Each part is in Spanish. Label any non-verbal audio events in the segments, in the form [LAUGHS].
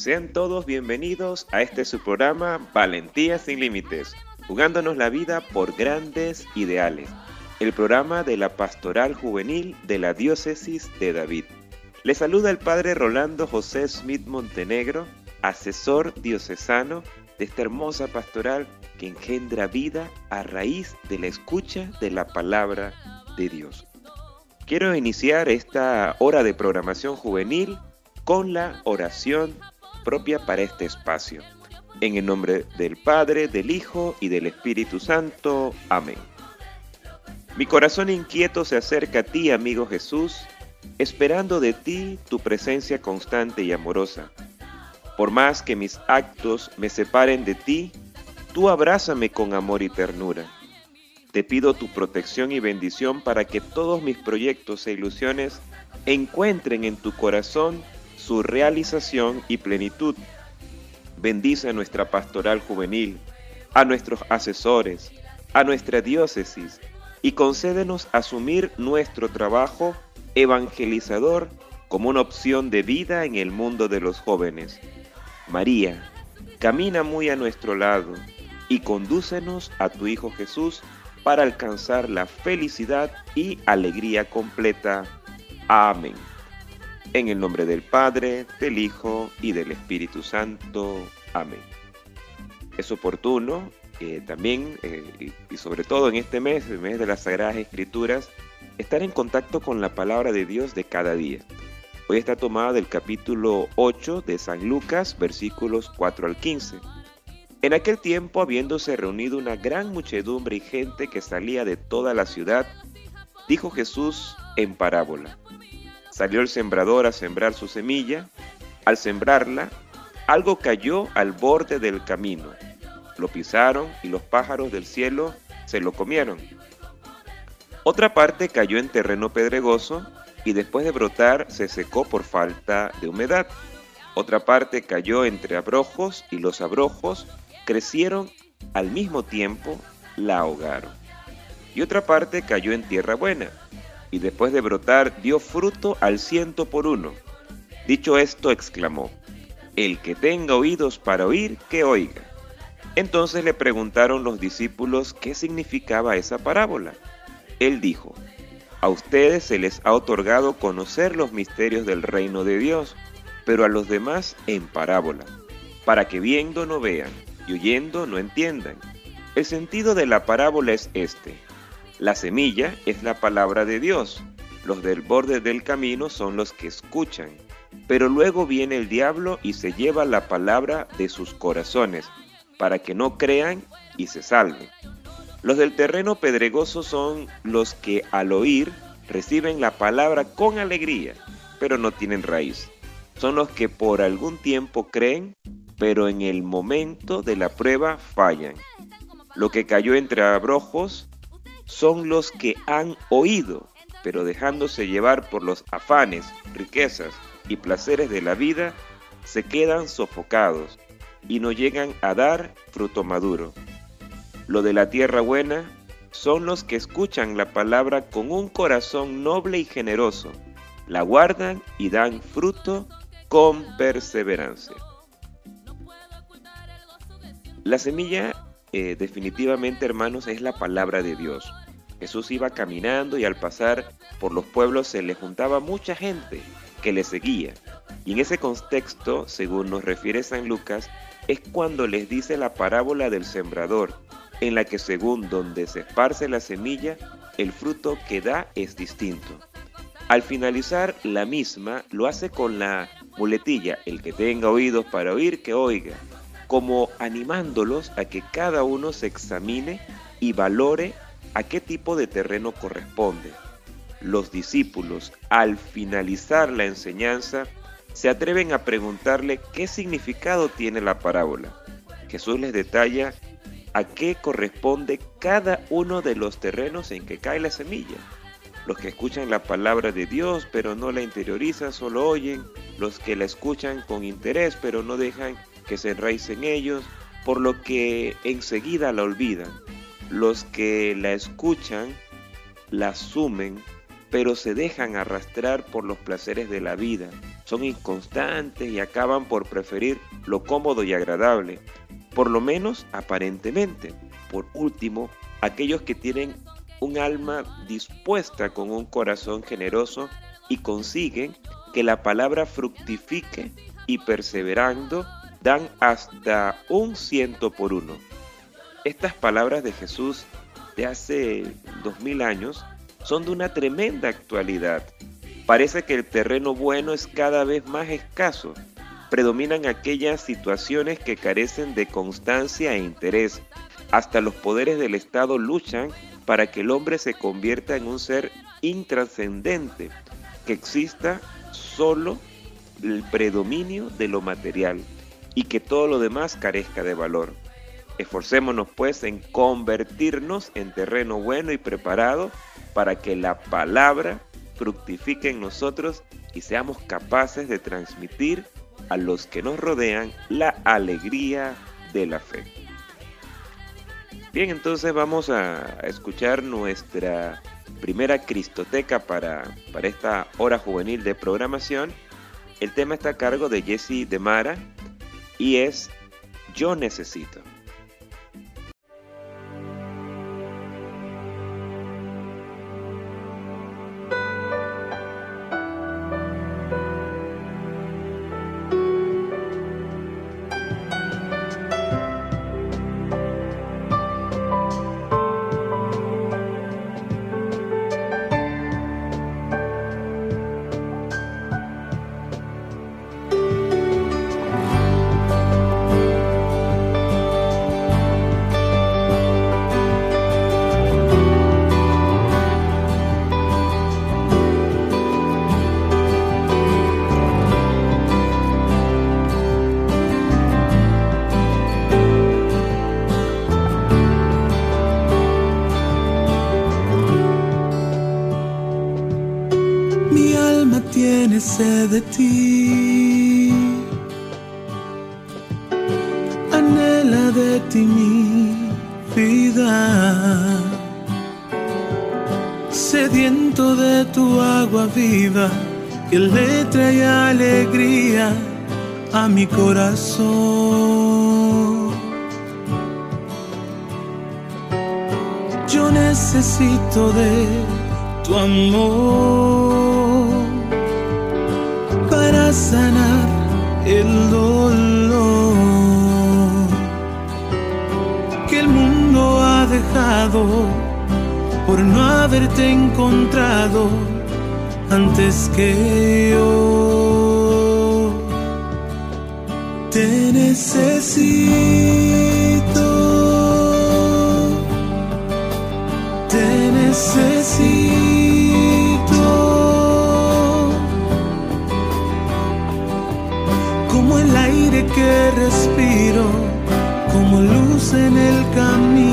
Sean todos bienvenidos a este su programa Valentía sin Límites, jugándonos la vida por grandes ideales, el programa de la Pastoral Juvenil de la Diócesis de David. Le saluda el Padre Rolando José Smith Montenegro, asesor diocesano de esta hermosa pastoral que engendra vida a raíz de la escucha de la palabra de Dios. Quiero iniciar esta hora de programación juvenil con la oración propia para este espacio. En el nombre del Padre, del Hijo y del Espíritu Santo. Amén. Mi corazón inquieto se acerca a ti, amigo Jesús, esperando de ti tu presencia constante y amorosa. Por más que mis actos me separen de ti, tú abrázame con amor y ternura. Te pido tu protección y bendición para que todos mis proyectos e ilusiones encuentren en tu corazón su realización y plenitud. Bendice a nuestra pastoral juvenil, a nuestros asesores, a nuestra diócesis y concédenos asumir nuestro trabajo evangelizador como una opción de vida en el mundo de los jóvenes. María, camina muy a nuestro lado y condúcenos a tu Hijo Jesús para alcanzar la felicidad y alegría completa. Amén. En el nombre del Padre, del Hijo y del Espíritu Santo. Amén. Es oportuno eh, también, eh, y sobre todo en este mes, el mes de las Sagradas Escrituras, estar en contacto con la palabra de Dios de cada día. Hoy está tomada del capítulo 8 de San Lucas, versículos 4 al 15 en aquel tiempo, habiéndose reunido una gran muchedumbre y gente que salía de toda la ciudad, dijo Jesús en parábola. Salió el sembrador a sembrar su semilla. Al sembrarla, algo cayó al borde del camino. Lo pisaron y los pájaros del cielo se lo comieron. Otra parte cayó en terreno pedregoso y después de brotar se secó por falta de humedad. Otra parte cayó entre abrojos y los abrojos crecieron al mismo tiempo, la ahogaron. Y otra parte cayó en tierra buena, y después de brotar dio fruto al ciento por uno. Dicho esto, exclamó, El que tenga oídos para oír, que oiga. Entonces le preguntaron los discípulos qué significaba esa parábola. Él dijo, A ustedes se les ha otorgado conocer los misterios del reino de Dios, pero a los demás en parábola, para que viendo no vean y oyendo no entiendan. El sentido de la parábola es este. La semilla es la palabra de Dios. Los del borde del camino son los que escuchan. Pero luego viene el diablo y se lleva la palabra de sus corazones, para que no crean y se salven. Los del terreno pedregoso son los que al oír reciben la palabra con alegría, pero no tienen raíz. Son los que por algún tiempo creen, pero en el momento de la prueba fallan. Lo que cayó entre abrojos son los que han oído, pero dejándose llevar por los afanes, riquezas y placeres de la vida, se quedan sofocados y no llegan a dar fruto maduro. Lo de la tierra buena son los que escuchan la palabra con un corazón noble y generoso, la guardan y dan fruto con perseverancia. La semilla eh, definitivamente, hermanos, es la palabra de Dios. Jesús iba caminando y al pasar por los pueblos se le juntaba mucha gente que le seguía. Y en ese contexto, según nos refiere San Lucas, es cuando les dice la parábola del sembrador, en la que según donde se esparce la semilla, el fruto que da es distinto. Al finalizar la misma, lo hace con la muletilla, el que tenga oídos para oír, que oiga como animándolos a que cada uno se examine y valore a qué tipo de terreno corresponde. Los discípulos, al finalizar la enseñanza, se atreven a preguntarle qué significado tiene la parábola. Jesús les detalla a qué corresponde cada uno de los terrenos en que cae la semilla. Los que escuchan la palabra de Dios pero no la interiorizan, solo oyen. Los que la escuchan con interés pero no dejan que se enraicen ellos, por lo que enseguida la olvidan. Los que la escuchan, la asumen, pero se dejan arrastrar por los placeres de la vida, son inconstantes y acaban por preferir lo cómodo y agradable, por lo menos aparentemente. Por último, aquellos que tienen un alma dispuesta con un corazón generoso y consiguen que la palabra fructifique y perseverando dan hasta un ciento por uno. Estas palabras de Jesús de hace dos mil años son de una tremenda actualidad. Parece que el terreno bueno es cada vez más escaso. Predominan aquellas situaciones que carecen de constancia e interés. Hasta los poderes del Estado luchan para que el hombre se convierta en un ser intrascendente, que exista solo el predominio de lo material y que todo lo demás carezca de valor. Esforcémonos pues en convertirnos en terreno bueno y preparado para que la palabra fructifique en nosotros y seamos capaces de transmitir a los que nos rodean la alegría de la fe. Bien, entonces vamos a escuchar nuestra primera Cristoteca para, para esta hora juvenil de programación. El tema está a cargo de Jesse de Mara y es Yo Necesito. Mi corazón. Yo necesito de tu amor para sanar el dolor que el mundo ha dejado por no haberte encontrado antes que yo. Te necesito, te necesito. Como el aire que respiro, como luz en el camino,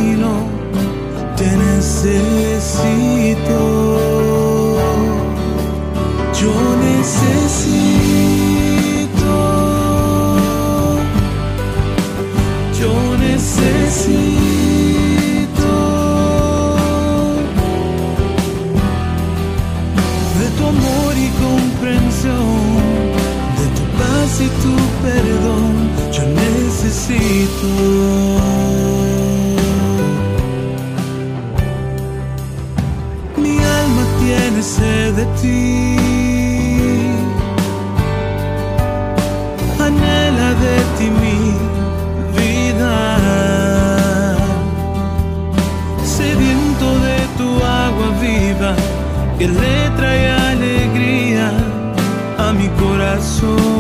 que le trae alegría a mi corazón.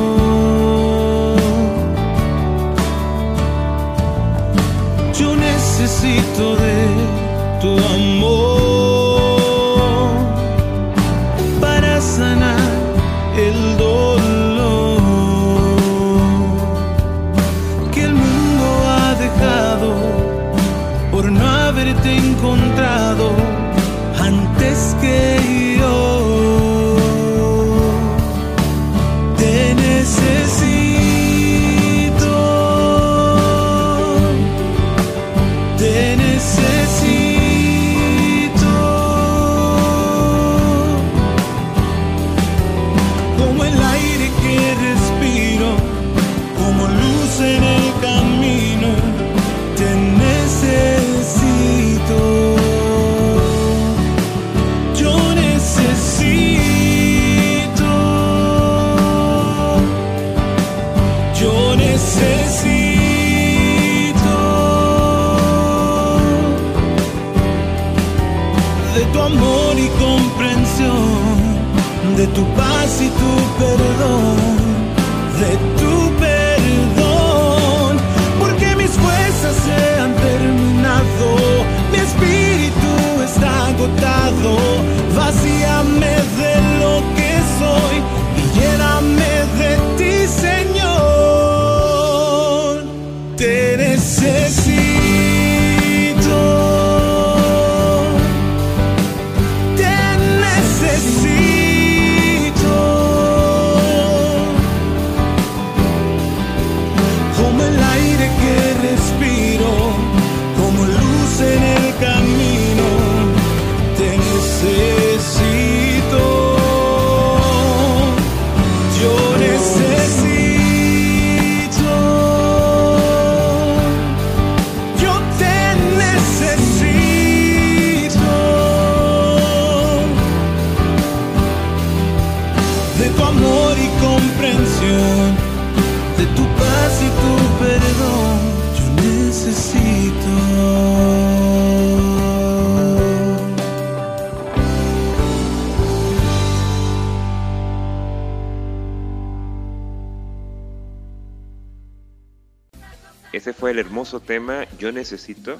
Ese fue el hermoso tema Yo Necesito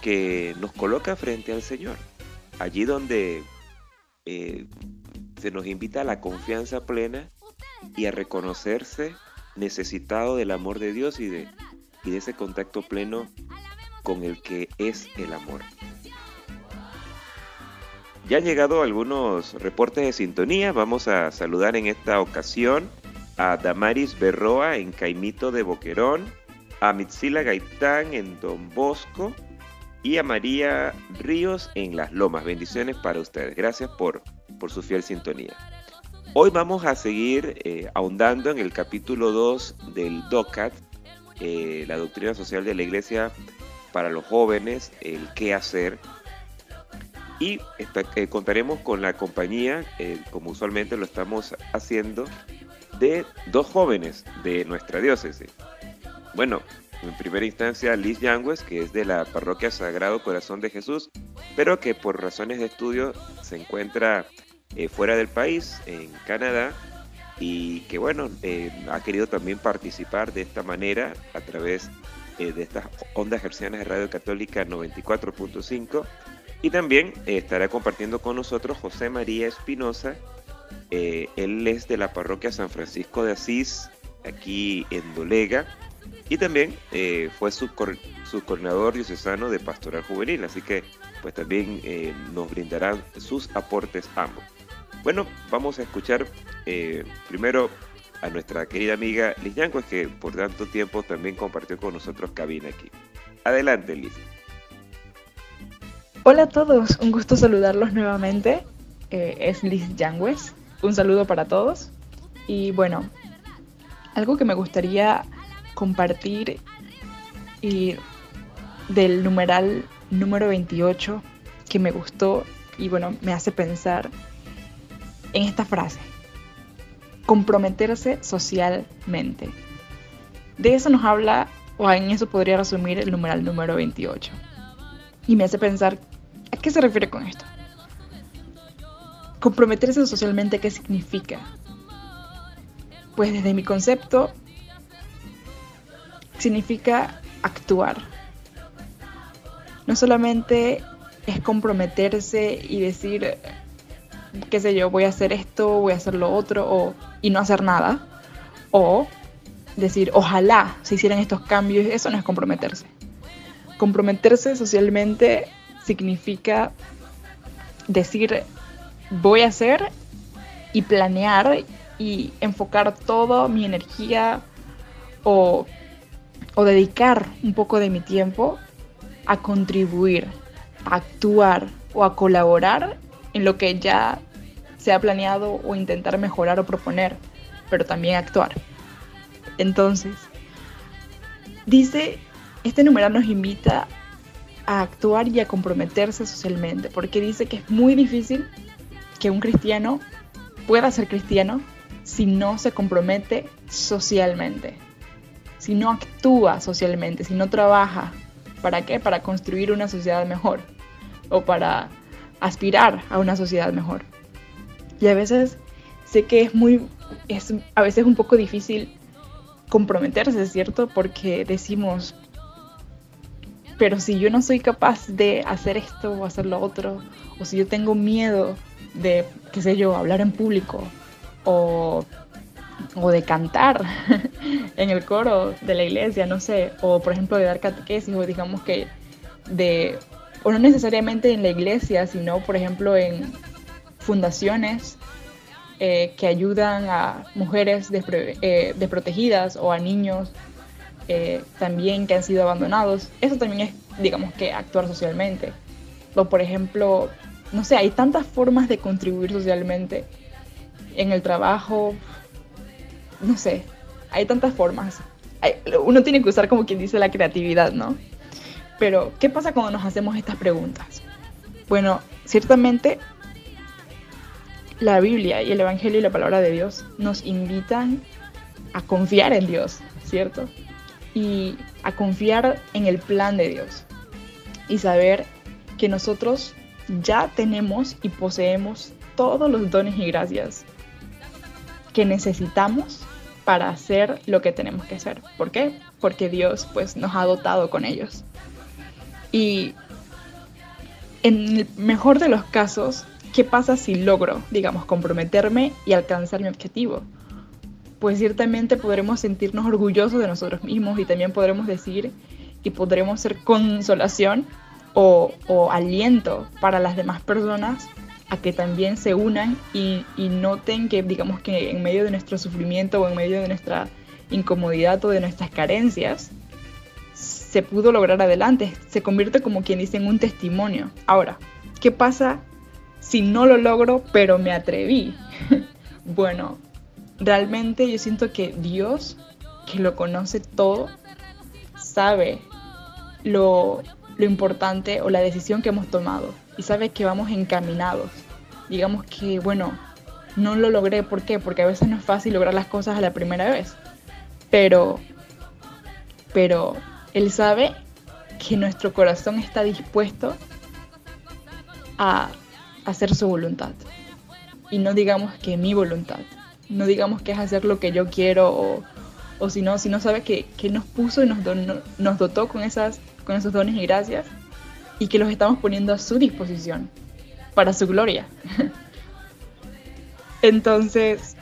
que nos coloca frente al Señor. Allí donde eh, se nos invita a la confianza plena y a reconocerse necesitado del amor de Dios y de, y de ese contacto pleno con el que es el amor. Ya han llegado algunos reportes de sintonía. Vamos a saludar en esta ocasión a Damaris Berroa en Caimito de Boquerón, a Mitzila Gaitán en Don Bosco y a María Ríos en Las Lomas. Bendiciones para ustedes. Gracias por, por su fiel sintonía. Hoy vamos a seguir eh, ahondando en el capítulo 2 del DOCAT, eh, la doctrina social de la iglesia para los jóvenes, el qué hacer. Y eh, contaremos con la compañía, como usualmente lo estamos haciendo, de dos jóvenes de nuestra diócesis. Bueno, en primera instancia Liz Yangues, que es de la parroquia Sagrado Corazón de Jesús, pero que por razones de estudio se encuentra eh, fuera del país, en Canadá, y que bueno, eh, ha querido también participar de esta manera a través eh, de estas ondas hercianas de Radio Católica 94.5 y también estará compartiendo con nosotros José María Espinosa. Él es de la parroquia San Francisco de Asís, aquí en Dolega, y también eh, fue subcoordinador diocesano de Pastoral Juvenil, así que pues también eh, nos brindarán sus aportes ambos. Bueno, vamos a escuchar eh, primero a nuestra querida amiga Liz Yangues, que por tanto tiempo también compartió con nosotros cabina aquí. Adelante, Liz. Hola a todos, un gusto saludarlos nuevamente. Eh, es Liz Yangues. Un saludo para todos. Y bueno, algo que me gustaría compartir y del numeral número 28 que me gustó y bueno, me hace pensar en esta frase. Comprometerse socialmente. De eso nos habla, o en eso podría resumir el numeral número 28. Y me hace pensar, ¿a qué se refiere con esto? Comprometerse socialmente, ¿qué significa? Pues desde mi concepto, significa actuar. No solamente es comprometerse y decir, qué sé yo, voy a hacer esto, voy a hacer lo otro, o, y no hacer nada. O decir, ojalá se hicieran estos cambios, eso no es comprometerse. Comprometerse socialmente significa decir, voy a hacer y planear y enfocar toda mi energía o, o dedicar un poco de mi tiempo a contribuir, a actuar o a colaborar en lo que ya se ha planeado o intentar mejorar o proponer, pero también actuar. Entonces, dice, este numeral nos invita a actuar y a comprometerse socialmente, porque dice que es muy difícil que un cristiano pueda ser cristiano si no se compromete socialmente, si no actúa socialmente, si no trabaja. ¿Para qué? Para construir una sociedad mejor o para aspirar a una sociedad mejor. Y a veces sé que es muy, es a veces un poco difícil comprometerse, ¿cierto? Porque decimos, pero si yo no soy capaz de hacer esto o hacer lo otro, o si yo tengo miedo de, qué sé yo, hablar en público, o, o de cantar [LAUGHS] en el coro de la iglesia, no sé, o por ejemplo de dar catequesis, o digamos que de, o no necesariamente en la iglesia, sino por ejemplo en fundaciones eh, que ayudan a mujeres eh, desprotegidas o a niños eh, también que han sido abandonados. Eso también es, digamos que, actuar socialmente. O por ejemplo, no sé, hay tantas formas de contribuir socialmente en el trabajo, no sé, hay tantas formas. uno tiene que usar como quien dice la creatividad, ¿no? Pero, ¿qué pasa cuando nos hacemos estas preguntas? Bueno, ciertamente la Biblia y el Evangelio y la palabra de Dios nos invitan a confiar en Dios, ¿cierto? Y a confiar en el plan de Dios. Y saber que nosotros ya tenemos y poseemos todos los dones y gracias que necesitamos para hacer lo que tenemos que hacer. ¿Por qué? Porque Dios pues nos ha dotado con ellos. Y en el mejor de los casos, ¿qué pasa si logro, digamos, comprometerme y alcanzar mi objetivo? Pues ciertamente podremos sentirnos orgullosos de nosotros mismos y también podremos decir y podremos ser consolación o, aliento para las demás personas a que también se unan y, y, noten que, digamos que en medio de nuestro sufrimiento o en medio de nuestra incomodidad o de nuestras carencias, se pudo lograr adelante. Se convierte como quien dice en un testimonio. Ahora, ¿qué pasa si no lo logro pero me atreví? [LAUGHS] bueno, realmente yo siento que Dios, que lo conoce todo, sabe lo, lo importante o la decisión que hemos tomado y sabe que vamos encaminados. Digamos que, bueno, no lo logré, ¿por qué? Porque a veces no es fácil lograr las cosas a la primera vez. Pero, pero él sabe que nuestro corazón está dispuesto a hacer su voluntad. Y no digamos que mi voluntad. No digamos que es hacer lo que yo quiero o, o si no, si no sabe que, nos puso y nos, nos dotó con, esas, con esos dones y gracias y que los estamos poniendo a su disposición para su gloria. [LAUGHS] Entonces,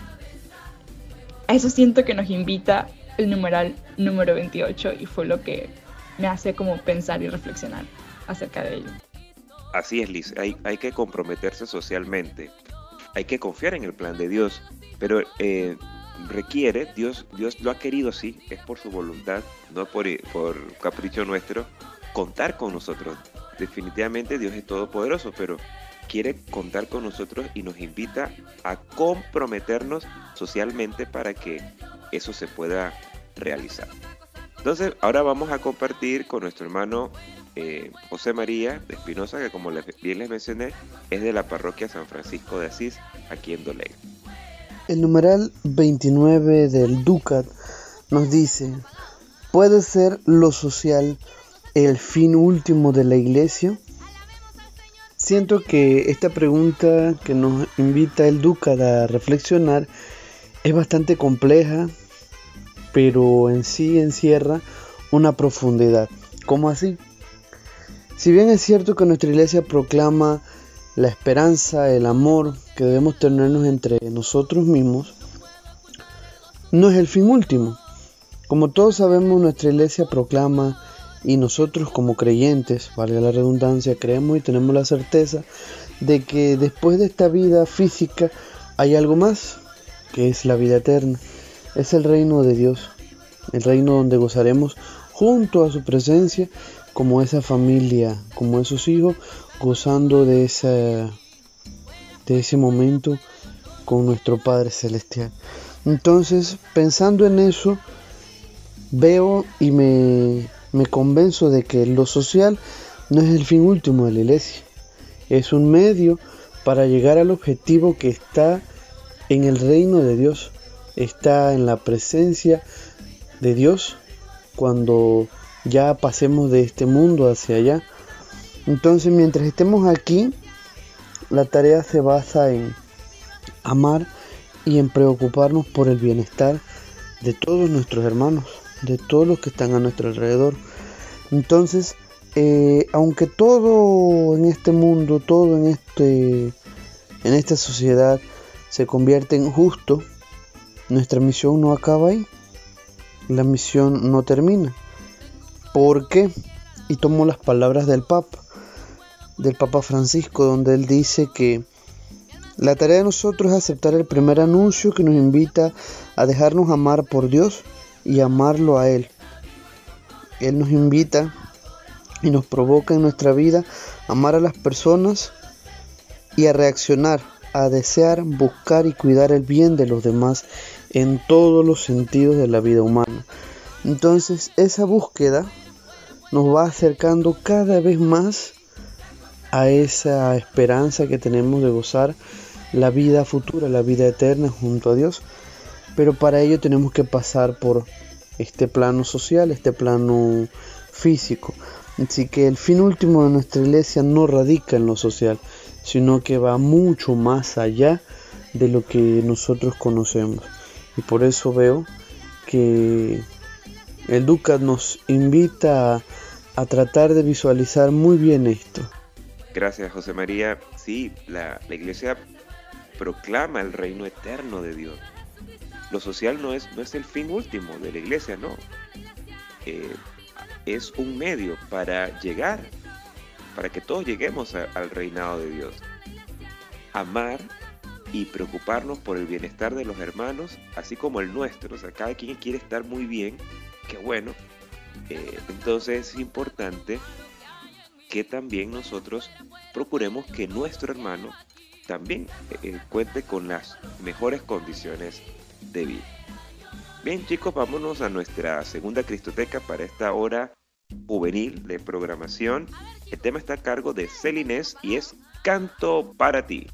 a eso siento que nos invita el numeral número 28 y fue lo que me hace como pensar y reflexionar acerca de ello. Así es, Liz, hay, hay que comprometerse socialmente, hay que confiar en el plan de Dios, pero eh, requiere, Dios, Dios lo ha querido así, es por su voluntad, no por, por capricho nuestro, contar con nosotros. Definitivamente Dios es todopoderoso, pero quiere contar con nosotros y nos invita a comprometernos socialmente para que eso se pueda realizar. Entonces, ahora vamos a compartir con nuestro hermano eh, José María de Espinosa, que como bien les mencioné, es de la parroquia San Francisco de Asís, aquí en Doleg. El numeral 29 del Ducat nos dice, ¿puede ser lo social el fin último de la iglesia? Siento que esta pregunta que nos invita el Ducat a reflexionar es bastante compleja pero en sí encierra una profundidad. ¿Cómo así? Si bien es cierto que nuestra iglesia proclama la esperanza, el amor que debemos tenernos entre nosotros mismos, no es el fin último. Como todos sabemos, nuestra iglesia proclama y nosotros como creyentes, valga la redundancia, creemos y tenemos la certeza de que después de esta vida física hay algo más, que es la vida eterna es el reino de Dios, el reino donde gozaremos junto a su presencia como esa familia, como esos hijos, gozando de, esa, de ese momento con nuestro Padre Celestial. Entonces, pensando en eso, veo y me, me convenzo de que lo social no es el fin último de la iglesia, es un medio para llegar al objetivo que está en el reino de Dios está en la presencia de Dios cuando ya pasemos de este mundo hacia allá. Entonces mientras estemos aquí, la tarea se basa en amar y en preocuparnos por el bienestar de todos nuestros hermanos, de todos los que están a nuestro alrededor. Entonces, eh, aunque todo en este mundo, todo en este en esta sociedad se convierte en justo, nuestra misión no acaba ahí. La misión no termina. ¿Por qué? Y tomo las palabras del Papa, del Papa Francisco, donde él dice que la tarea de nosotros es aceptar el primer anuncio que nos invita a dejarnos amar por Dios y amarlo a Él. Él nos invita y nos provoca en nuestra vida a amar a las personas y a reaccionar, a desear, buscar y cuidar el bien de los demás en todos los sentidos de la vida humana. Entonces esa búsqueda nos va acercando cada vez más a esa esperanza que tenemos de gozar la vida futura, la vida eterna junto a Dios. Pero para ello tenemos que pasar por este plano social, este plano físico. Así que el fin último de nuestra iglesia no radica en lo social, sino que va mucho más allá de lo que nosotros conocemos. Y por eso veo que el Ducat nos invita a, tratar de visualizar muy bien esto. Gracias, José María. Sí, la iglesia proclama el reino eterno de Dios. Lo social no es, no es el fin último de la iglesia, no. Eh, es un medio para llegar, para que todos lleguemos al reinado de Dios. Amar y preocuparnos por el bienestar de los hermanos, así como el nuestro. O sea, cada quien quiere estar muy bien, qué bueno. Eh, entonces es importante que también nosotros procuremos que nuestro hermano también eh, cuente con las mejores condiciones de vida. Bien chicos, vámonos a nuestra segunda Cristoteca para esta hora juvenil de programación. El tema está a cargo de Celines y es Canto para ti.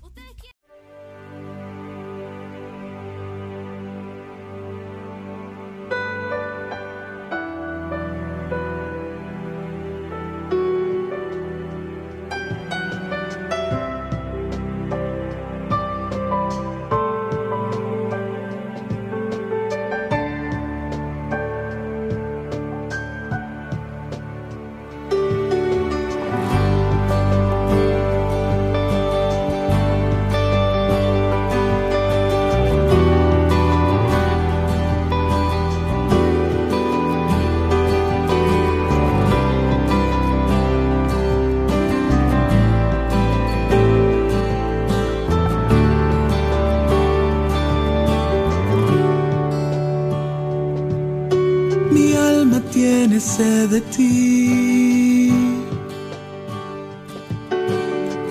De ti.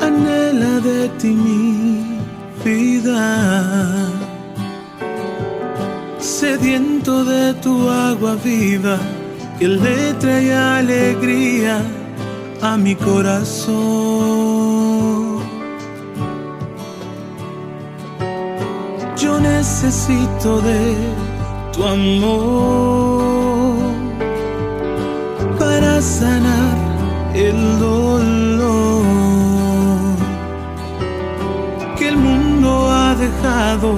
Anhela de ti mi vida. Sediento de tu agua viva que le trae alegría a mi corazón. Yo necesito de tu amor sanar el dolor que el mundo ha dejado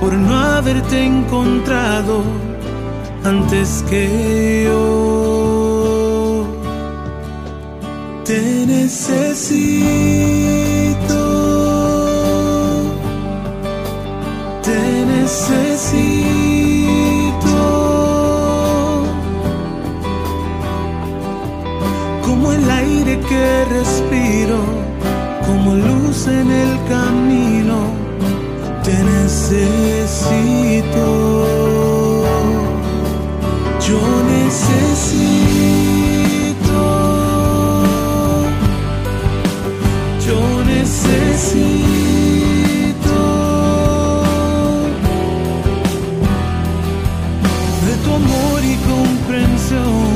por no haberte encontrado antes que yo. Te necesito, como luz en el camino, te necesito. Yo necesito. Yo necesito. De tu amor y comprensión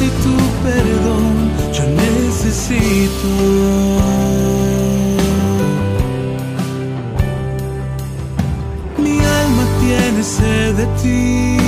y tu perdón yo necesito. Sed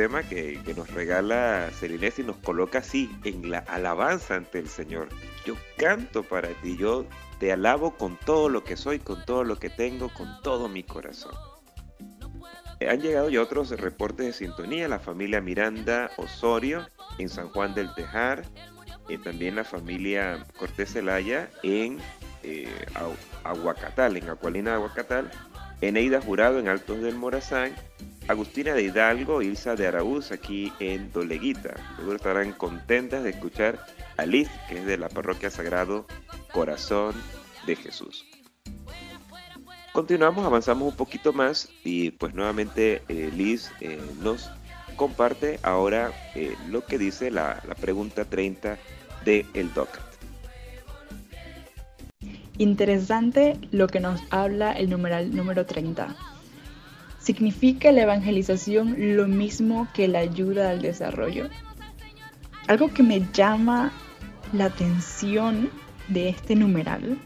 tema que, que nos regala Celinés y nos coloca así en la alabanza ante el Señor. Yo canto para ti, yo te alabo con todo lo que soy, con todo lo que tengo, con todo mi corazón. Eh, Han llegado ya otros reportes de sintonía, la familia Miranda Osorio en San Juan del Tejar, eh, también la familia Cortés Zelaya en eh, Agu- Aguacatal, en Acualina de Aguacatal, Eneida Jurado en Altos del Morazán, Agustina de Hidalgo, Ilsa de Araúz aquí en Doleguita. Seguro estarán contentas de escuchar a Liz, que es de la parroquia Sagrado Corazón de Jesús. Continuamos, avanzamos un poquito más y pues nuevamente eh, Liz eh, nos comparte ahora eh, lo que dice la, pregunta 30 de El DOCAT. Interesante lo que nos habla el numeral número 30. ¿Significa la evangelización lo mismo que la ayuda al desarrollo? Algo que me llama la atención de este numeral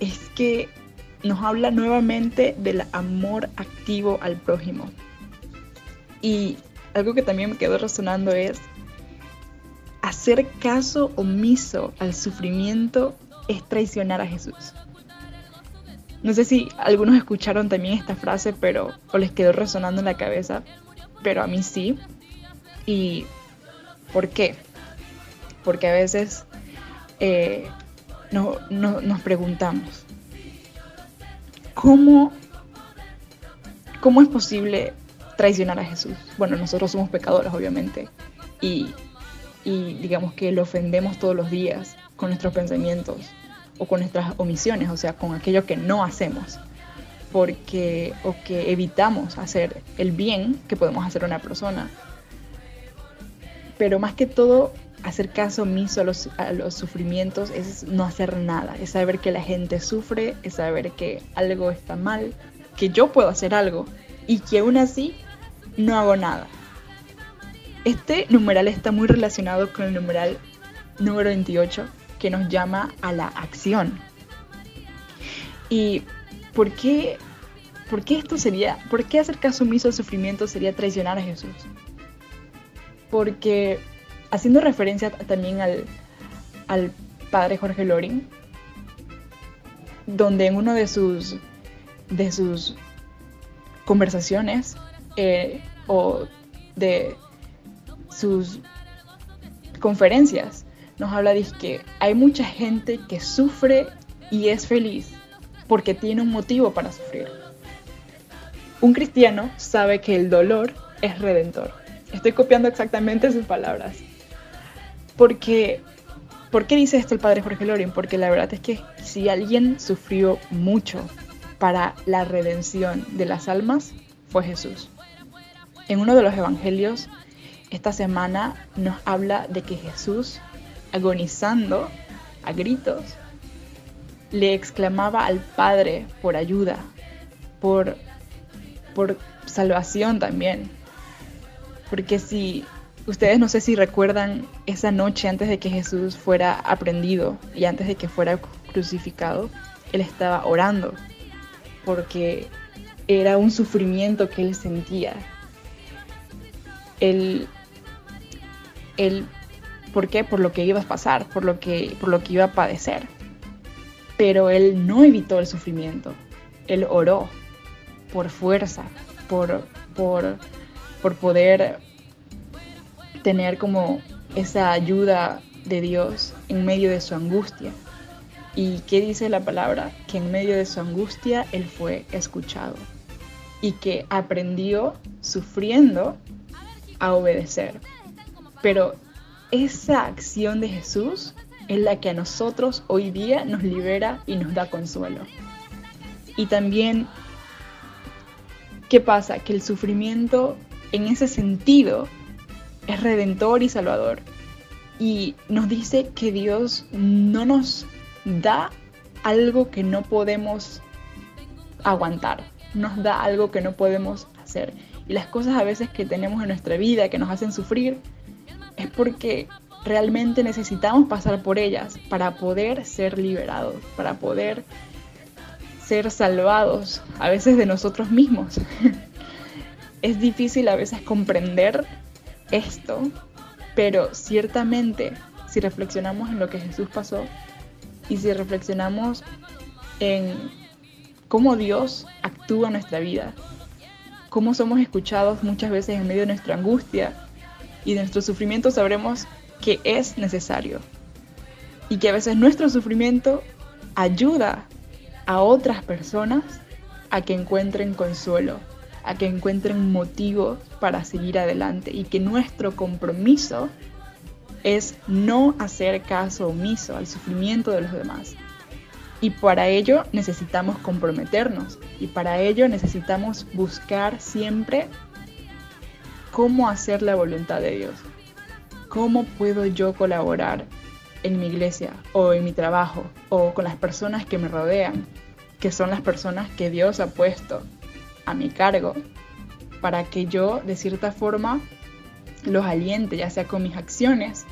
es que nos habla nuevamente del amor activo al prójimo. Y algo que también me quedó resonando es hacer caso omiso al sufrimiento es traicionar a Jesús. No sé si algunos escucharon también esta frase, pero o les quedó resonando en la cabeza, pero a mí sí. ¿Y por qué? Porque a veces eh, no- no- nos preguntamos, ¿cómo, ¿cómo es posible traicionar a Jesús? Bueno, nosotros somos pecadores, obviamente, y digamos que lo ofendemos todos los días con nuestros pensamientos o con nuestras omisiones, o sea, con aquello que no hacemos, porque o que evitamos hacer el bien que podemos hacer a una persona. Pero más que todo, hacer caso omiso a los, a los sufrimientos es no hacer nada, es saber que la gente sufre, es saber que algo está mal, que yo puedo hacer algo y que aún así no hago nada. Este numeral está muy relacionado con el numeral número 28 que nos llama a la acción. ¿Y por qué, por qué esto sería, por qué hacer caso omiso al sufrimiento sería traicionar a Jesús? Porque haciendo referencia también al, al padre Jorge Loring, donde en uno de sus, de sus conversaciones eh, o de sus conferencias nos habla de que hay mucha gente que sufre y es feliz porque tiene un motivo para sufrir. Un cristiano sabe que el dolor es redentor. Estoy copiando exactamente sus palabras. Porque, ¿por qué dice esto el padre Jorge Lorin? Porque la verdad es que si alguien sufrió mucho para la redención de las almas, fue Jesús. En uno de los evangelios, esta semana nos habla de que Jesús, agonizando a gritos, le exclamaba al Padre por ayuda, por, por salvación también. Porque si ustedes no sé si recuerdan esa noche antes de que Jesús fuera aprendido y antes de que fuera crucificado, él estaba orando porque era un sufrimiento que él sentía. Él, él, ¿por qué? Por lo que iba a pasar, por lo que, por lo que iba a padecer. Pero él no evitó el sufrimiento. Él oró por fuerza, por, por, por poder tener como esa ayuda de Dios en medio de su angustia. ¿Y qué dice la palabra? Que en medio de su angustia Él fue escuchado y que aprendió sufriendo a obedecer. Pero esa acción de Jesús es la que a nosotros hoy día nos libera y nos da consuelo. Y también, ¿qué pasa? Que el sufrimiento en ese sentido es redentor y salvador. Y nos dice que Dios no nos da algo que no podemos aguantar, nos da algo que no podemos hacer. Y las cosas a veces que tenemos en nuestra vida que nos hacen sufrir es porque realmente necesitamos pasar por ellas para poder ser liberados, para poder ser salvados, a veces de nosotros mismos. [LAUGHS] es difícil a veces comprender esto, pero ciertamente si reflexionamos en lo que Jesús pasó, y si reflexionamos en cómo Dios actúa en nuestra vida, cómo somos escuchados muchas veces en medio de nuestra angustia y de nuestro sufrimiento, sabremos que es necesario. Y que a veces nuestro sufrimiento ayuda a otras personas a que encuentren consuelo, a que encuentren motivos para seguir adelante. Y que nuestro compromiso es no hacer caso omiso al sufrimiento de los demás. Y para ello necesitamos comprometernos. Y para ello necesitamos buscar siempre cómo hacer la voluntad de Dios. ¿Cómo puedo yo colaborar en mi iglesia o en mi trabajo o con las personas que me rodean, que son las personas que Dios ha puesto a mi cargo, para que yo de cierta forma los aliente, ya sea con mis acciones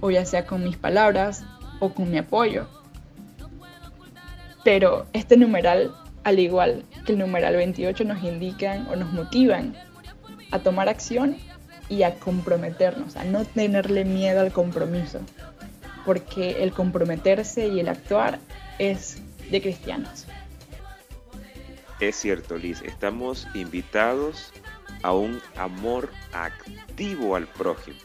o ya sea con mis palabras o con mi apoyo. Pero este numeral, al igual que el numeral 28, nos indican o nos motivan a tomar acción y a comprometernos, a no tenerle miedo al compromiso, porque el comprometerse y el actuar es de cristianos. Es cierto, Liz, estamos invitados a un amor activo al prójimo.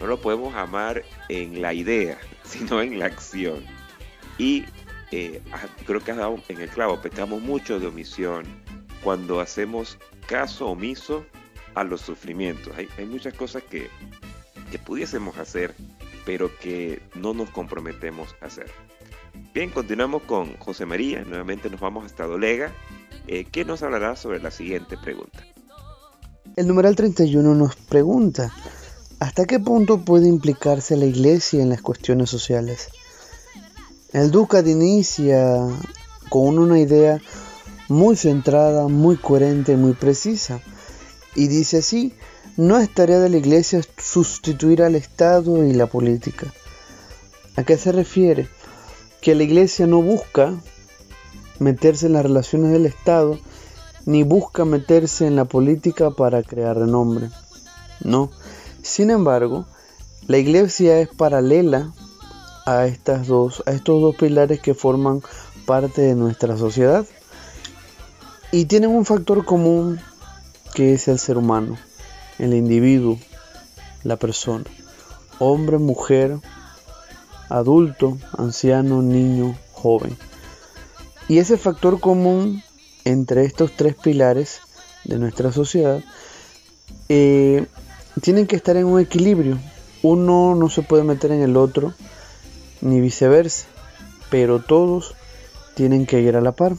No lo podemos amar en la idea, [LAUGHS] sino en la acción. Y eh, ah, creo que has dado en el clavo, pecamos mucho de omisión cuando hacemos caso omiso a los sufrimientos. Hay, hay muchas cosas que, que pudiésemos hacer, pero que no nos comprometemos a hacer. Bien, continuamos con José María. Nuevamente nos vamos hasta Dolega, eh, que nos hablará sobre la siguiente pregunta. El numeral 31 nos pregunta, ¿hasta qué punto puede implicarse la iglesia en las cuestiones sociales? El Ducat inicia con una idea muy centrada, muy coherente, muy precisa. Y dice así, no es tarea de la Iglesia sustituir al Estado y la política. ¿A qué se refiere? Que la Iglesia no busca meterse en las relaciones del Estado, ni busca meterse en la política para crear renombre. No. Sin embargo, la Iglesia es paralela a estas dos, a estos dos pilares que forman parte de nuestra sociedad y tienen un factor común que es el ser humano, el individuo, la persona, hombre, mujer, adulto, anciano, niño, joven. Y ese factor común entre estos tres pilares de nuestra sociedad eh, tienen que estar en un equilibrio. Uno no se puede meter en el otro, ni viceversa, pero todos tienen que ir a la par.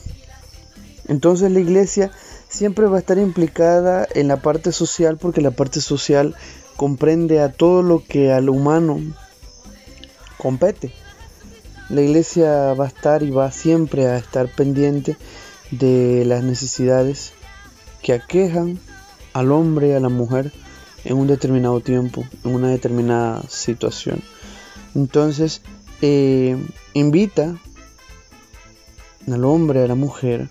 Entonces la iglesia siempre va a estar implicada en la parte social porque la parte social comprende a todo lo que al humano compete. La iglesia va a estar y va siempre a estar pendiente de las necesidades que aquejan al hombre y a la mujer en un determinado tiempo, en una determinada situación. Entonces, eh, invita al hombre, a la mujer,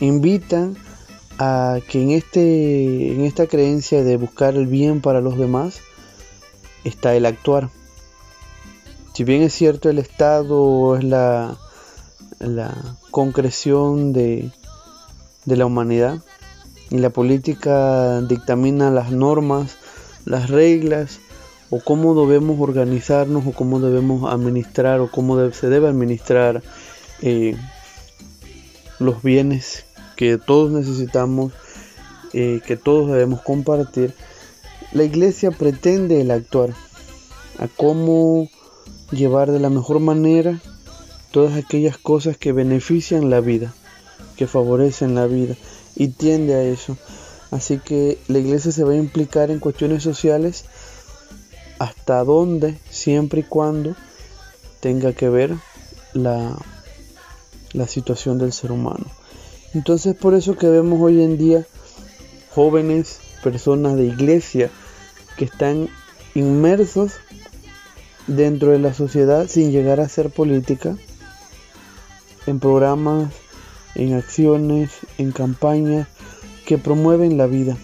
invitan a que en, este, en esta creencia de buscar el bien para los demás está el actuar. Si bien es cierto el Estado es la, la concreción de, de la humanidad y la política dictamina las normas, las reglas o cómo debemos organizarnos o cómo debemos administrar o cómo se debe administrar eh, los bienes que todos necesitamos, eh, que todos debemos compartir, la iglesia pretende el actuar, a cómo llevar de la mejor manera todas aquellas cosas que benefician la vida, que favorecen la vida, y tiende a eso. Así que la iglesia se va a implicar en cuestiones sociales hasta donde, siempre y cuando tenga que ver la, la situación del ser humano. Entonces por eso que vemos hoy en día jóvenes, personas de iglesia que están inmersos dentro de la sociedad sin llegar a ser política, en programas, en acciones, en campañas que promueven la vida,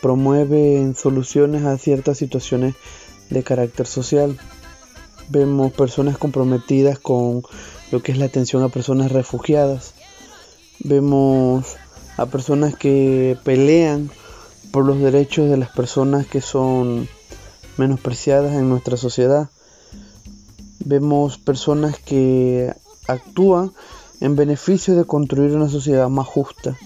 promueven soluciones a ciertas situaciones de carácter social. Vemos personas comprometidas con lo que es la atención a personas refugiadas, Vemos a personas que pelean por los derechos de las personas que son menospreciadas en nuestra sociedad. Vemos personas que actúan en beneficio de construir una sociedad más justa.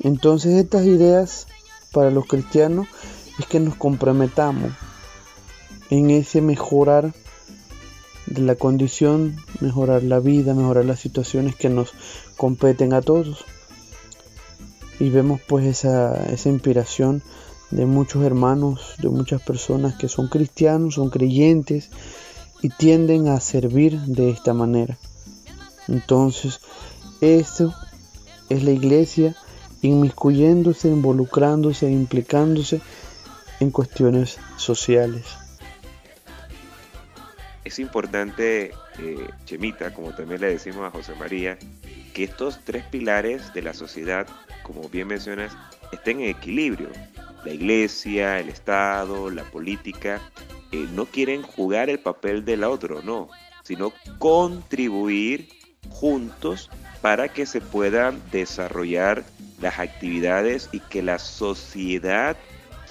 Entonces estas ideas para los cristianos es que nos comprometamos en ese mejorar de la condición, mejorar la vida, mejorar las situaciones que nos competen a todos. Y vemos pues esa, esa inspiración de muchos hermanos, de muchas personas que son cristianos, son creyentes y tienden a servir de esta manera. Entonces, esto es la iglesia inmiscuyéndose, involucrándose, implicándose en cuestiones sociales. Es importante, eh, Chemita, como también le decimos a José María, que estos tres pilares de la sociedad, como bien mencionas, estén en equilibrio. La iglesia, el Estado, la política, eh, no quieren jugar el papel del otro, no, sino contribuir juntos para que se puedan desarrollar las actividades y que la sociedad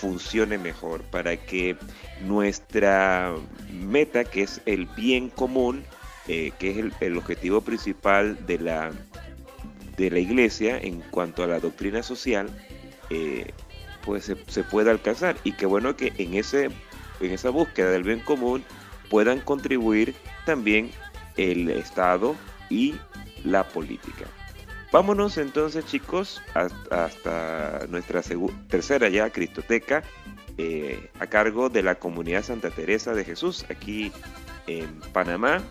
funcione mejor, para que nuestra meta, que es el bien común, eh, que es el, objetivo principal de la, de la iglesia en cuanto a la doctrina social, eh, pues se, pueda alcanzar. Y qué bueno que en, ese, en esa búsqueda del bien común puedan contribuir también el Estado y la política. Vámonos entonces chicos hasta, nuestra tercera ya Cristoteca eh, a cargo de la comunidad Santa Teresa de Jesús aquí en Panamá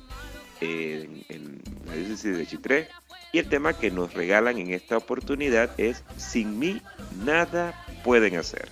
en, la diócesis de Chitré. Y el tema que nos regalan en esta oportunidad es Sin mí nada pueden hacer.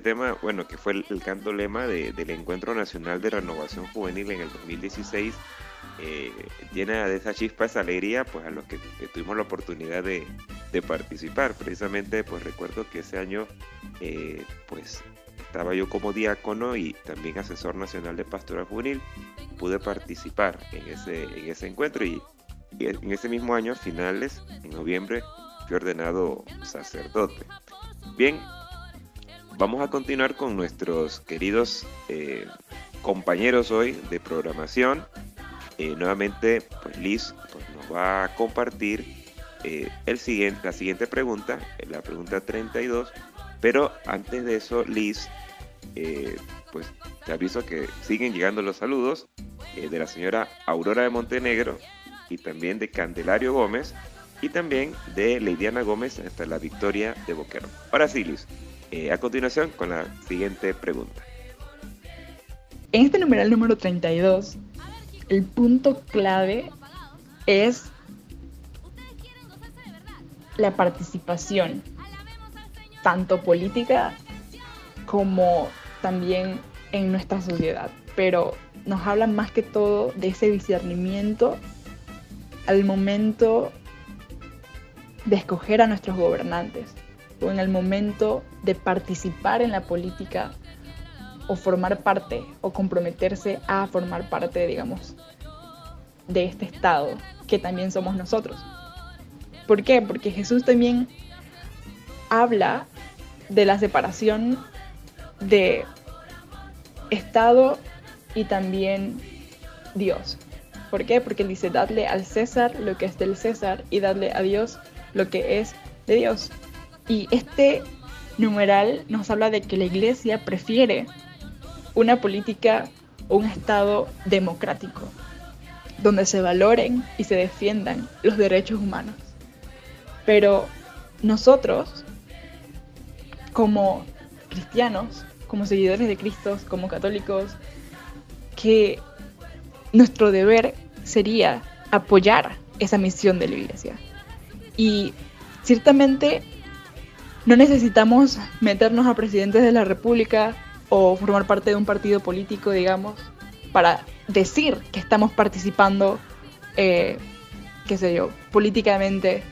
Tema, bueno, que fue el, canto lema del Encuentro Nacional de Renovación Juvenil en el 2016, eh, llena de esa chispa, esa alegría, pues a los que, tuvimos la oportunidad de, participar. Precisamente, pues recuerdo que ese año, eh, pues estaba yo como diácono y también asesor nacional de pastoral juvenil, pude participar en ese, en ese encuentro y, y en ese mismo año, a finales, en noviembre, fui ordenado sacerdote. Bien, vamos a continuar con nuestros queridos eh, compañeros hoy de programación. Eh, nuevamente, pues Liz pues, nos va a compartir eh, la siguiente pregunta, la pregunta 32, pero antes de eso, Liz, eh, pues te aviso que siguen llegando los saludos eh, de la señora Aurora de Montenegro y también de Candelario Gómez y también de Leidiana Gómez hasta la victoria de Boquero. Ahora sí, Liz, a continuación con la siguiente pregunta. En este numeral número 32, el punto clave es la participación, tanto política como también en nuestra sociedad. Pero nos habla más que todo de ese discernimiento al momento de escoger a nuestros gobernantes o en el momento de participar en la política o formar parte o comprometerse a formar parte, digamos, de este Estado que también somos nosotros. ¿Por qué? Porque Jesús también habla de la separación de Estado y también Dios. ¿Por qué? Porque él dice, dadle al César lo que es del César y dadle a Dios lo que es de Dios. Y este numeral nos habla de que la iglesia prefiere una política o un Estado democrático, donde se valoren y se defiendan los derechos humanos. Pero nosotros, como cristianos, como seguidores de Cristo, como católicos, que nuestro deber sería apoyar esa misión de la iglesia. Y ciertamente no necesitamos meternos a presidentes de la República o formar parte de un partido político, digamos, para decir que estamos participando, eh, qué sé yo, políticamente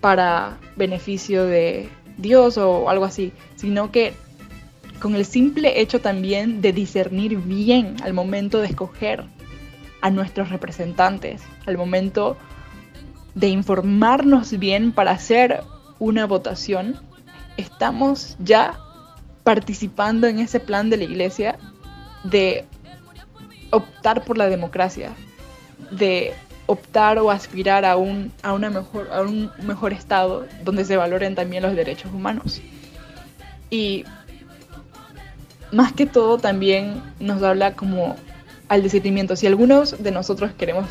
para beneficio de Dios o algo así, sino que con el simple hecho también de discernir bien al momento de escoger a nuestros representantes, al momento de informarnos bien para hacer una votación, estamos ya participando en ese plan de la iglesia de optar por la democracia, de optar o aspirar a un, a una mejor, a un mejor estado donde se valoren también los derechos humanos. Y más que todo también nos habla como al discernimiento. Si algunos de nosotros queremos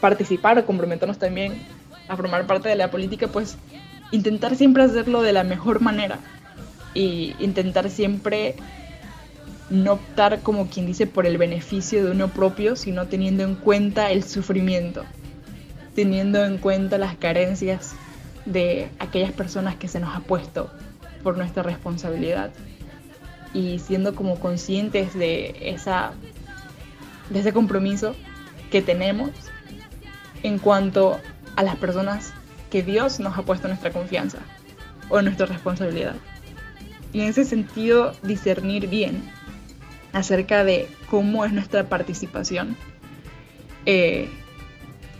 participar o comprometernos también a formar parte de la política, pues intentar siempre hacerlo de la mejor manera y intentar siempre no optar como quien dice por el beneficio de uno propio, sino teniendo en cuenta el sufrimiento, teniendo en cuenta las carencias de aquellas personas que se nos ha puesto por nuestra responsabilidad y siendo como conscientes de esa de ese compromiso que tenemos en cuanto a las personas que Dios nos ha puesto nuestra confianza o nuestra responsabilidad. Y en ese sentido discernir bien acerca de cómo es nuestra participación eh,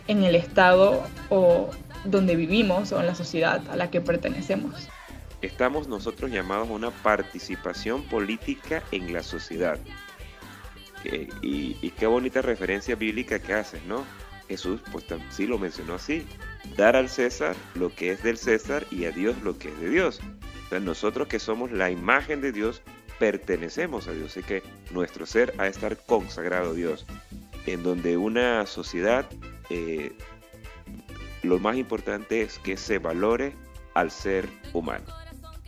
en el Estado o donde vivimos o en la sociedad a la que pertenecemos. Estamos nosotros llamados a una participación política en la sociedad. Eh, y, y, qué bonita referencia bíblica que haces, ¿no? Jesús, pues sí lo mencionó así, dar al César lo que es del César y a Dios lo que es de Dios. Entonces nosotros que somos la imagen de Dios, pertenecemos a Dios, así que nuestro ser ha de estar consagrado a Dios, en donde una sociedad, eh, lo más importante es que se valore al ser humano.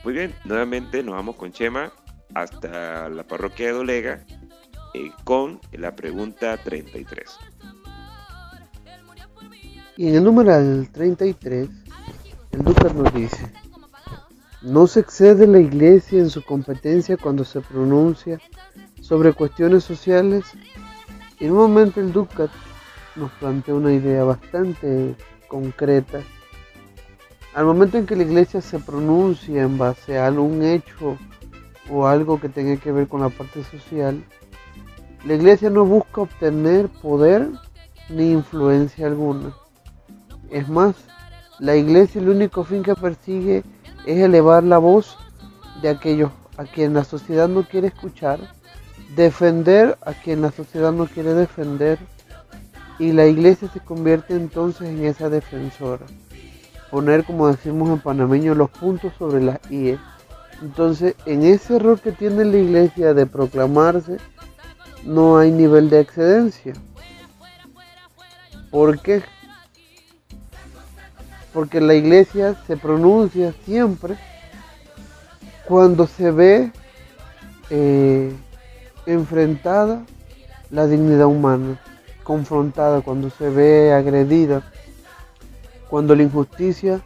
Muy bien, nuevamente nos vamos con Chema hasta la parroquia de Dolega eh, con la pregunta 33. Y en el número 33, el Lucas nos dice, no se excede la Iglesia en su competencia cuando se pronuncia sobre cuestiones sociales. En un momento el Ducat nos plantea una idea bastante concreta. Al momento en que la Iglesia se pronuncia en base a algún hecho o algo que tenga que ver con la parte social, la Iglesia no busca obtener poder ni influencia alguna. Es más, la Iglesia el único fin que persigue es elevar la voz de aquellos a quien la sociedad no quiere escuchar, defender a quien la sociedad no quiere defender y la iglesia se convierte entonces en esa defensora. poner, como decimos en panameño, los puntos sobre las IE. Entonces, en ese error que tiene la iglesia de proclamarse, no hay nivel de excedencia. ¿Por qué? Porque la iglesia se pronuncia siempre cuando se ve eh, enfrentada la dignidad humana, confrontada, cuando se ve agredida, cuando la injusticia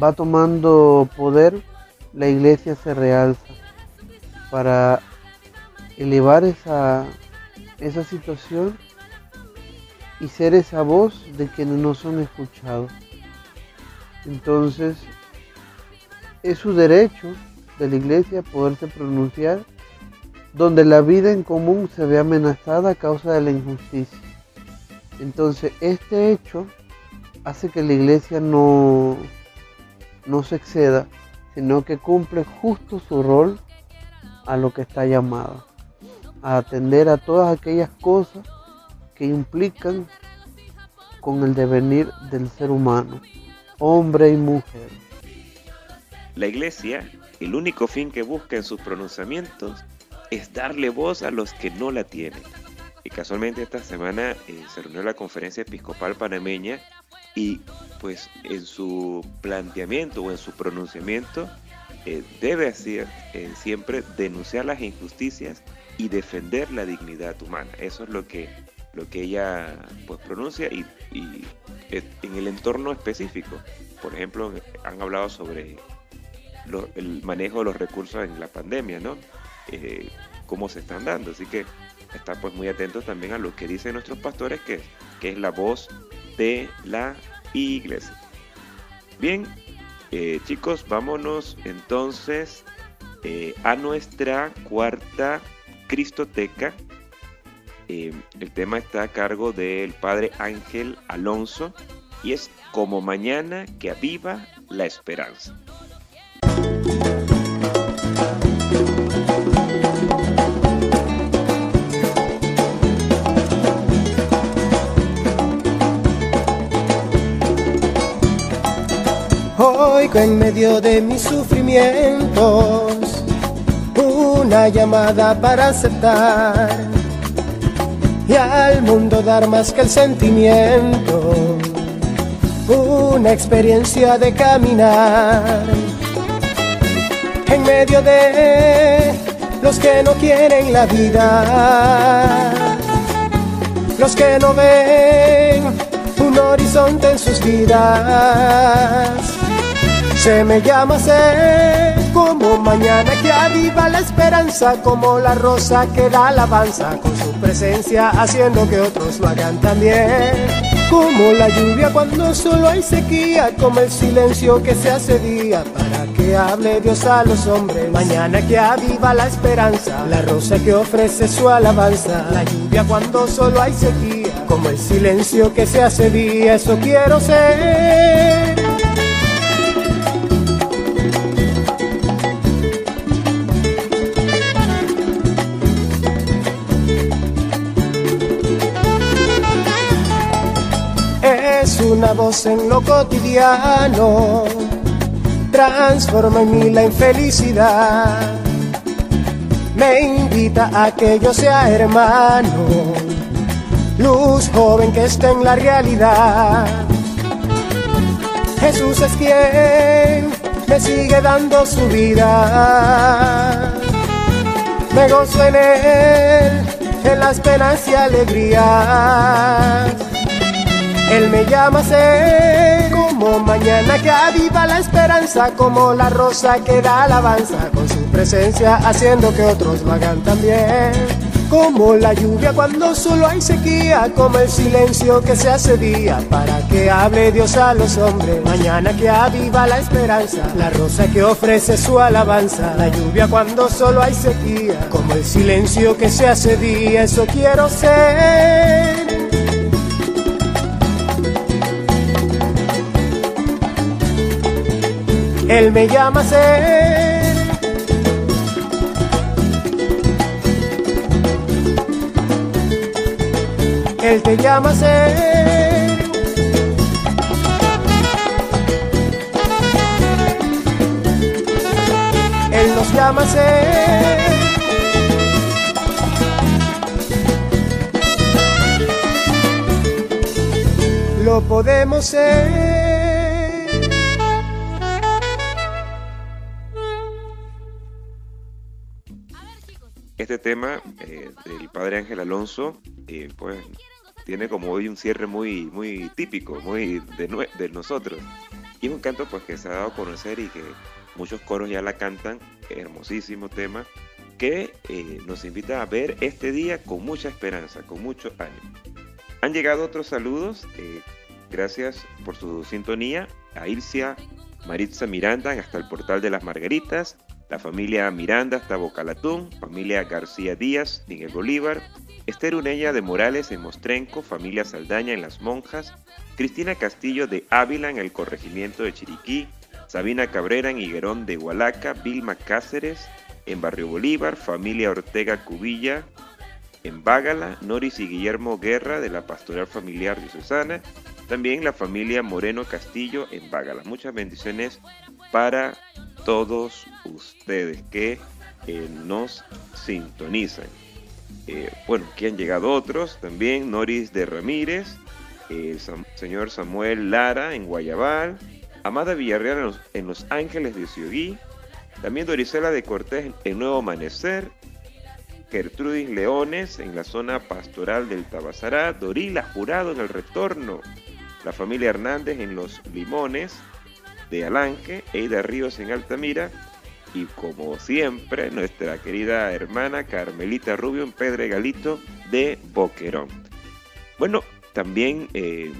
va tomando poder, la iglesia se realza para elevar esa, esa situación y ser esa voz de quienes no son escuchados. Entonces, es su derecho de la iglesia poderse pronunciar donde la vida en común se ve amenazada a causa de la injusticia. Entonces, este hecho hace que la iglesia no, no se exceda, sino que cumple justo su rol a lo que está llamada, a atender a todas aquellas cosas que implican con el devenir del ser humano, hombre y mujer. La iglesia, el único fin que busca en sus pronunciamientos es darle voz a los que no la tienen. Y casualmente esta semana eh, se reunió la conferencia episcopal panameña y pues en su planteamiento o en su pronunciamiento eh, debe hacer eh, siempre denunciar las injusticias y defender la dignidad humana. Eso es lo que lo que ella pues pronuncia y, en el entorno específico. Por ejemplo, han hablado sobre el manejo de los recursos en la pandemia, ¿no? Eh, cómo se están dando. Así que está pues muy atentos también a lo que dicen nuestros pastores, que, que es la voz de la iglesia. Bien, eh, chicos, vámonos entonces eh, a nuestra cuarta Cristoteca eh, el tema está a cargo del padre Ángel Alonso y es Como mañana que aviva la esperanza. Oigo en medio de mis sufrimientos una llamada para aceptar y al mundo dar más que el sentimiento, una experiencia de caminar en medio de los que no quieren la vida, los que no ven un horizonte en sus vidas. Se me llama ser como mañana que aviva la esperanza, como la rosa que da alabanza con su presencia haciendo que otros lo hagan también. Como la lluvia cuando solo hay sequía, como el silencio que se hace día para que hable Dios a los hombres. Mañana que aviva la esperanza, la rosa que ofrece su alabanza. La lluvia cuando solo hay sequía, como el silencio que se hace día, eso quiero ser. Una voz en lo cotidiano, transforma en mí la infelicidad, me invita a que yo sea hermano, luz joven que esté en la realidad. Jesús es quien me sigue dando su vida, me gozo en él, en las penas y alegrías él me llama a ser como mañana que aviva la esperanza, como la rosa que da alabanza con su presencia, haciendo que otros lo hagan también. Como la lluvia cuando solo hay sequía, como el silencio que se hace día para que hable Dios a los hombres. Mañana que aviva la esperanza, la rosa que ofrece su alabanza. La lluvia cuando solo hay sequía, como el silencio que se hace día, eso quiero ser. él me llama ser. Él te llama ser. Él nos llama ser. Lo podemos ser. Tema eh, del padre Ángel Alonso, eh, pues tiene como hoy un cierre muy, muy típico, muy de, de nosotros. Y es un canto pues que se ha dado a conocer y que muchos coros ya la cantan, hermosísimo tema, que eh, nos invita a ver este día con mucha esperanza, con mucho ánimo. Han llegado otros saludos, eh, gracias por su sintonía, a Ircia Maritza Miranda hasta el portal de las Margaritas, la familia Miranda hasta Bocalatún, familia García Díaz, Miguel Bolívar, Esther Unella de Morales en Mostrenco, familia Saldaña en Las Monjas, Cristina Castillo de Ávila en el corregimiento de Chiriquí, Sabina Cabrera en Higuerón de Hualaca, Vilma Cáceres en Barrio Bolívar, familia Ortega Cubilla en Bágala, Noris y Guillermo Guerra de la Pastoral Familiar de Susana, también la familia Moreno Castillo en Bágala. Muchas bendiciones para todos ustedes que eh, nos sintonizan. Eh, bueno, aquí han llegado otros también, Noris de Ramírez, el señor Samuel Lara en Guayabal, Amada Villarreal en Los, Ángeles de Ciogui, también Dorisela de Cortés en Nuevo Amanecer, Gertrudis Leones en la zona pastoral del Tabasará, Dorila Jurado en el Retorno, la familia Hernández en Los Limones de Alange, Eida Ríos en Altamira y como siempre nuestra querida hermana Carmelita Rubio en Pedregalito de Boquerón. Bueno, también eh,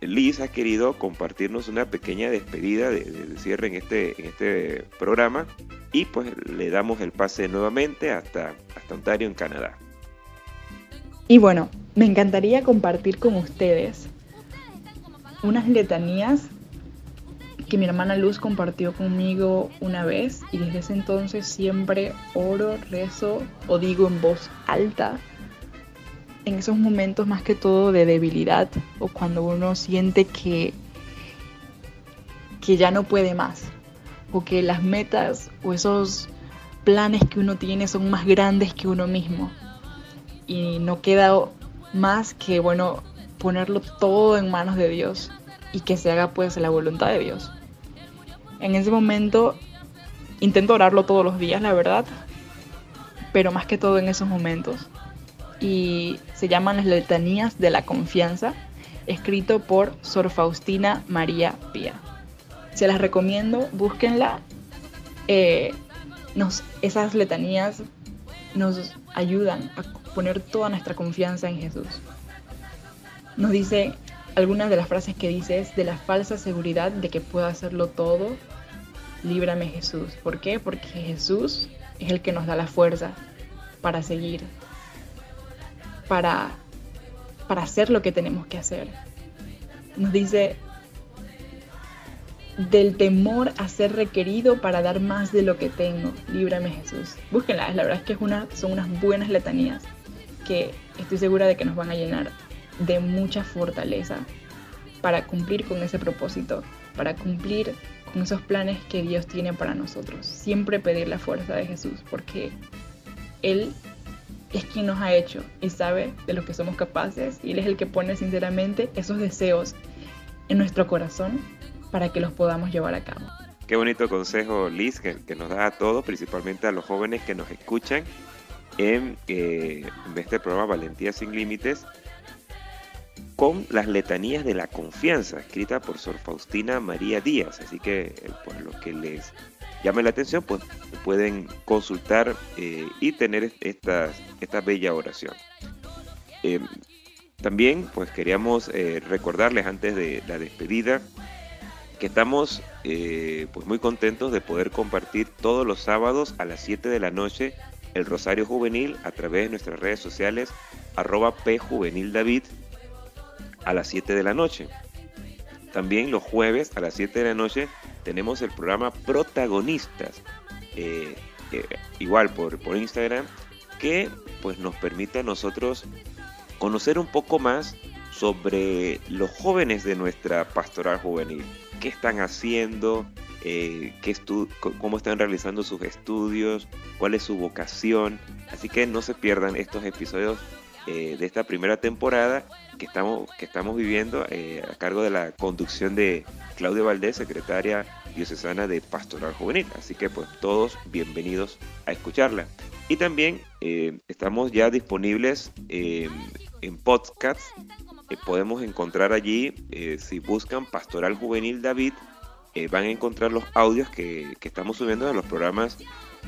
Liz ha querido compartirnos una pequeña despedida de, cierre en este, en este programa y pues le damos el pase nuevamente hasta, hasta Ontario en Canadá. Y bueno, me encantaría compartir con ustedes unas letanías que mi hermana Luz compartió conmigo una vez y desde ese entonces siempre oro, rezo o digo en voz alta en esos momentos más que todo de debilidad o cuando uno siente que, que ya no puede más o que las metas o esos planes que uno tiene son más grandes que uno mismo y no queda más que bueno ponerlo todo en manos de Dios y que se haga pues la voluntad de Dios. En ese momento intento orarlo todos los días, la verdad, pero más que todo en esos momentos y se llaman las letanías de la confianza, escrito por Sor Faustina María Pía. Se las recomiendo, búsquenla. Eh, esas letanías nos ayudan a poner toda nuestra confianza en Jesús. Nos dice algunas de las frases que dice es de la falsa seguridad de que puedo hacerlo todo, líbrame Jesús. ¿Por qué? Porque Jesús es el que nos da la fuerza para seguir, para, para hacer lo que tenemos que hacer. Nos dice del temor a ser requerido para dar más de lo que tengo. Líbrame Jesús. Búsquenlas, la verdad es que es una, son unas buenas letanías que estoy segura de que nos van a llenar de mucha fortaleza para cumplir con ese propósito, para cumplir con esos planes que Dios tiene para nosotros. Siempre pedir la fuerza de Jesús, porque Él es quien nos ha hecho y sabe de lo que somos capaces y Él es el que pone sinceramente esos deseos en nuestro corazón para que los podamos llevar a cabo. Qué bonito consejo, Liz, que, nos da a todos, principalmente a los jóvenes que nos escuchan en, eh, este programa Valentía sin Límites, con las letanías de la confianza, escrita por Sor Faustina María Díaz. Así que, eh, por lo que les llame la atención, pues pueden consultar eh, y tener esta, esta bella oración. Eh, también pues queríamos eh, recordarles antes de la despedida que estamos pues muy contentos de poder compartir todos los sábados a las 7 de la noche el Rosario Juvenil a través de nuestras redes sociales arroba pjuvenildavid a las 7 de la noche. También los jueves a las 7 de la noche tenemos el programa Protagonistas, eh, eh, igual por, por Instagram, que pues nos permite a nosotros conocer un poco más sobre los jóvenes de nuestra pastoral juvenil, qué están haciendo, eh, qué cómo están realizando sus estudios, cuál es su vocación. Así que no se pierdan estos episodios eh, de esta primera temporada que estamos, que estamos viviendo eh, a cargo de la conducción de Claudia Valdés, secretaria diocesana de Pastoral Juvenil. Así que pues todos bienvenidos a escucharla. Y también eh, estamos ya disponibles en podcast. podemos encontrar allí, si buscan Pastoral Juvenil David, van a encontrar los audios que, que estamos subiendo de los programas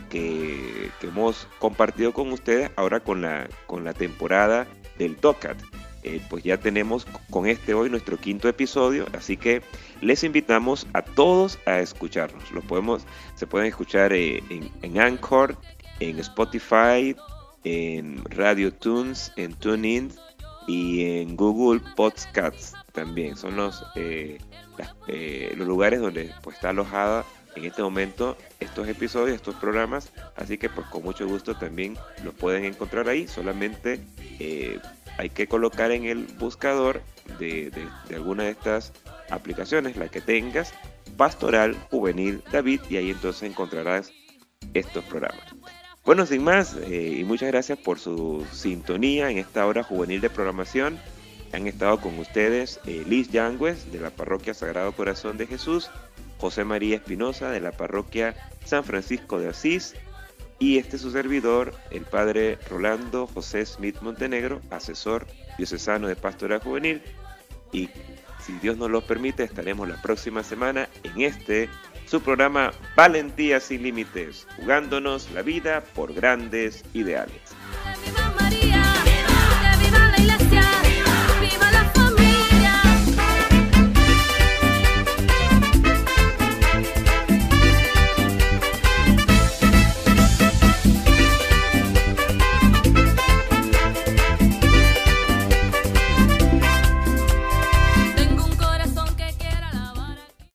que, hemos compartido con ustedes ahora con la, con la temporada del DOCAT. Eh, pues ya tenemos con este hoy nuestro quinto episodio, así que les invitamos a todos a escucharnos. Lo podemos, se pueden escuchar eh, en, Anchor, en Spotify, en Radio Tunes, en TuneIn y en Google Podcasts también. Son los, eh, los lugares donde pues, está alojada en este momento estos episodios, estos programas, así que pues con mucho gusto también los pueden encontrar ahí, solamente eh, hay que colocar en el buscador de, alguna de estas aplicaciones, la que tengas, Pastoral Juvenil David, y ahí entonces encontrarás estos programas. Bueno, sin más, eh, y muchas gracias por su sintonía en esta hora juvenil de programación. Han estado con ustedes eh, Liz Yangües de la Parroquia Sagrado Corazón de Jesús José María Espinosa de la parroquia San Francisco de Asís y este su servidor, el padre Rolando José Smith Montenegro, asesor diocesano de Pastoral Juvenil y si Dios nos lo permite estaremos la próxima semana en este su programa Valentía sin Límites, jugándonos la vida por grandes ideales.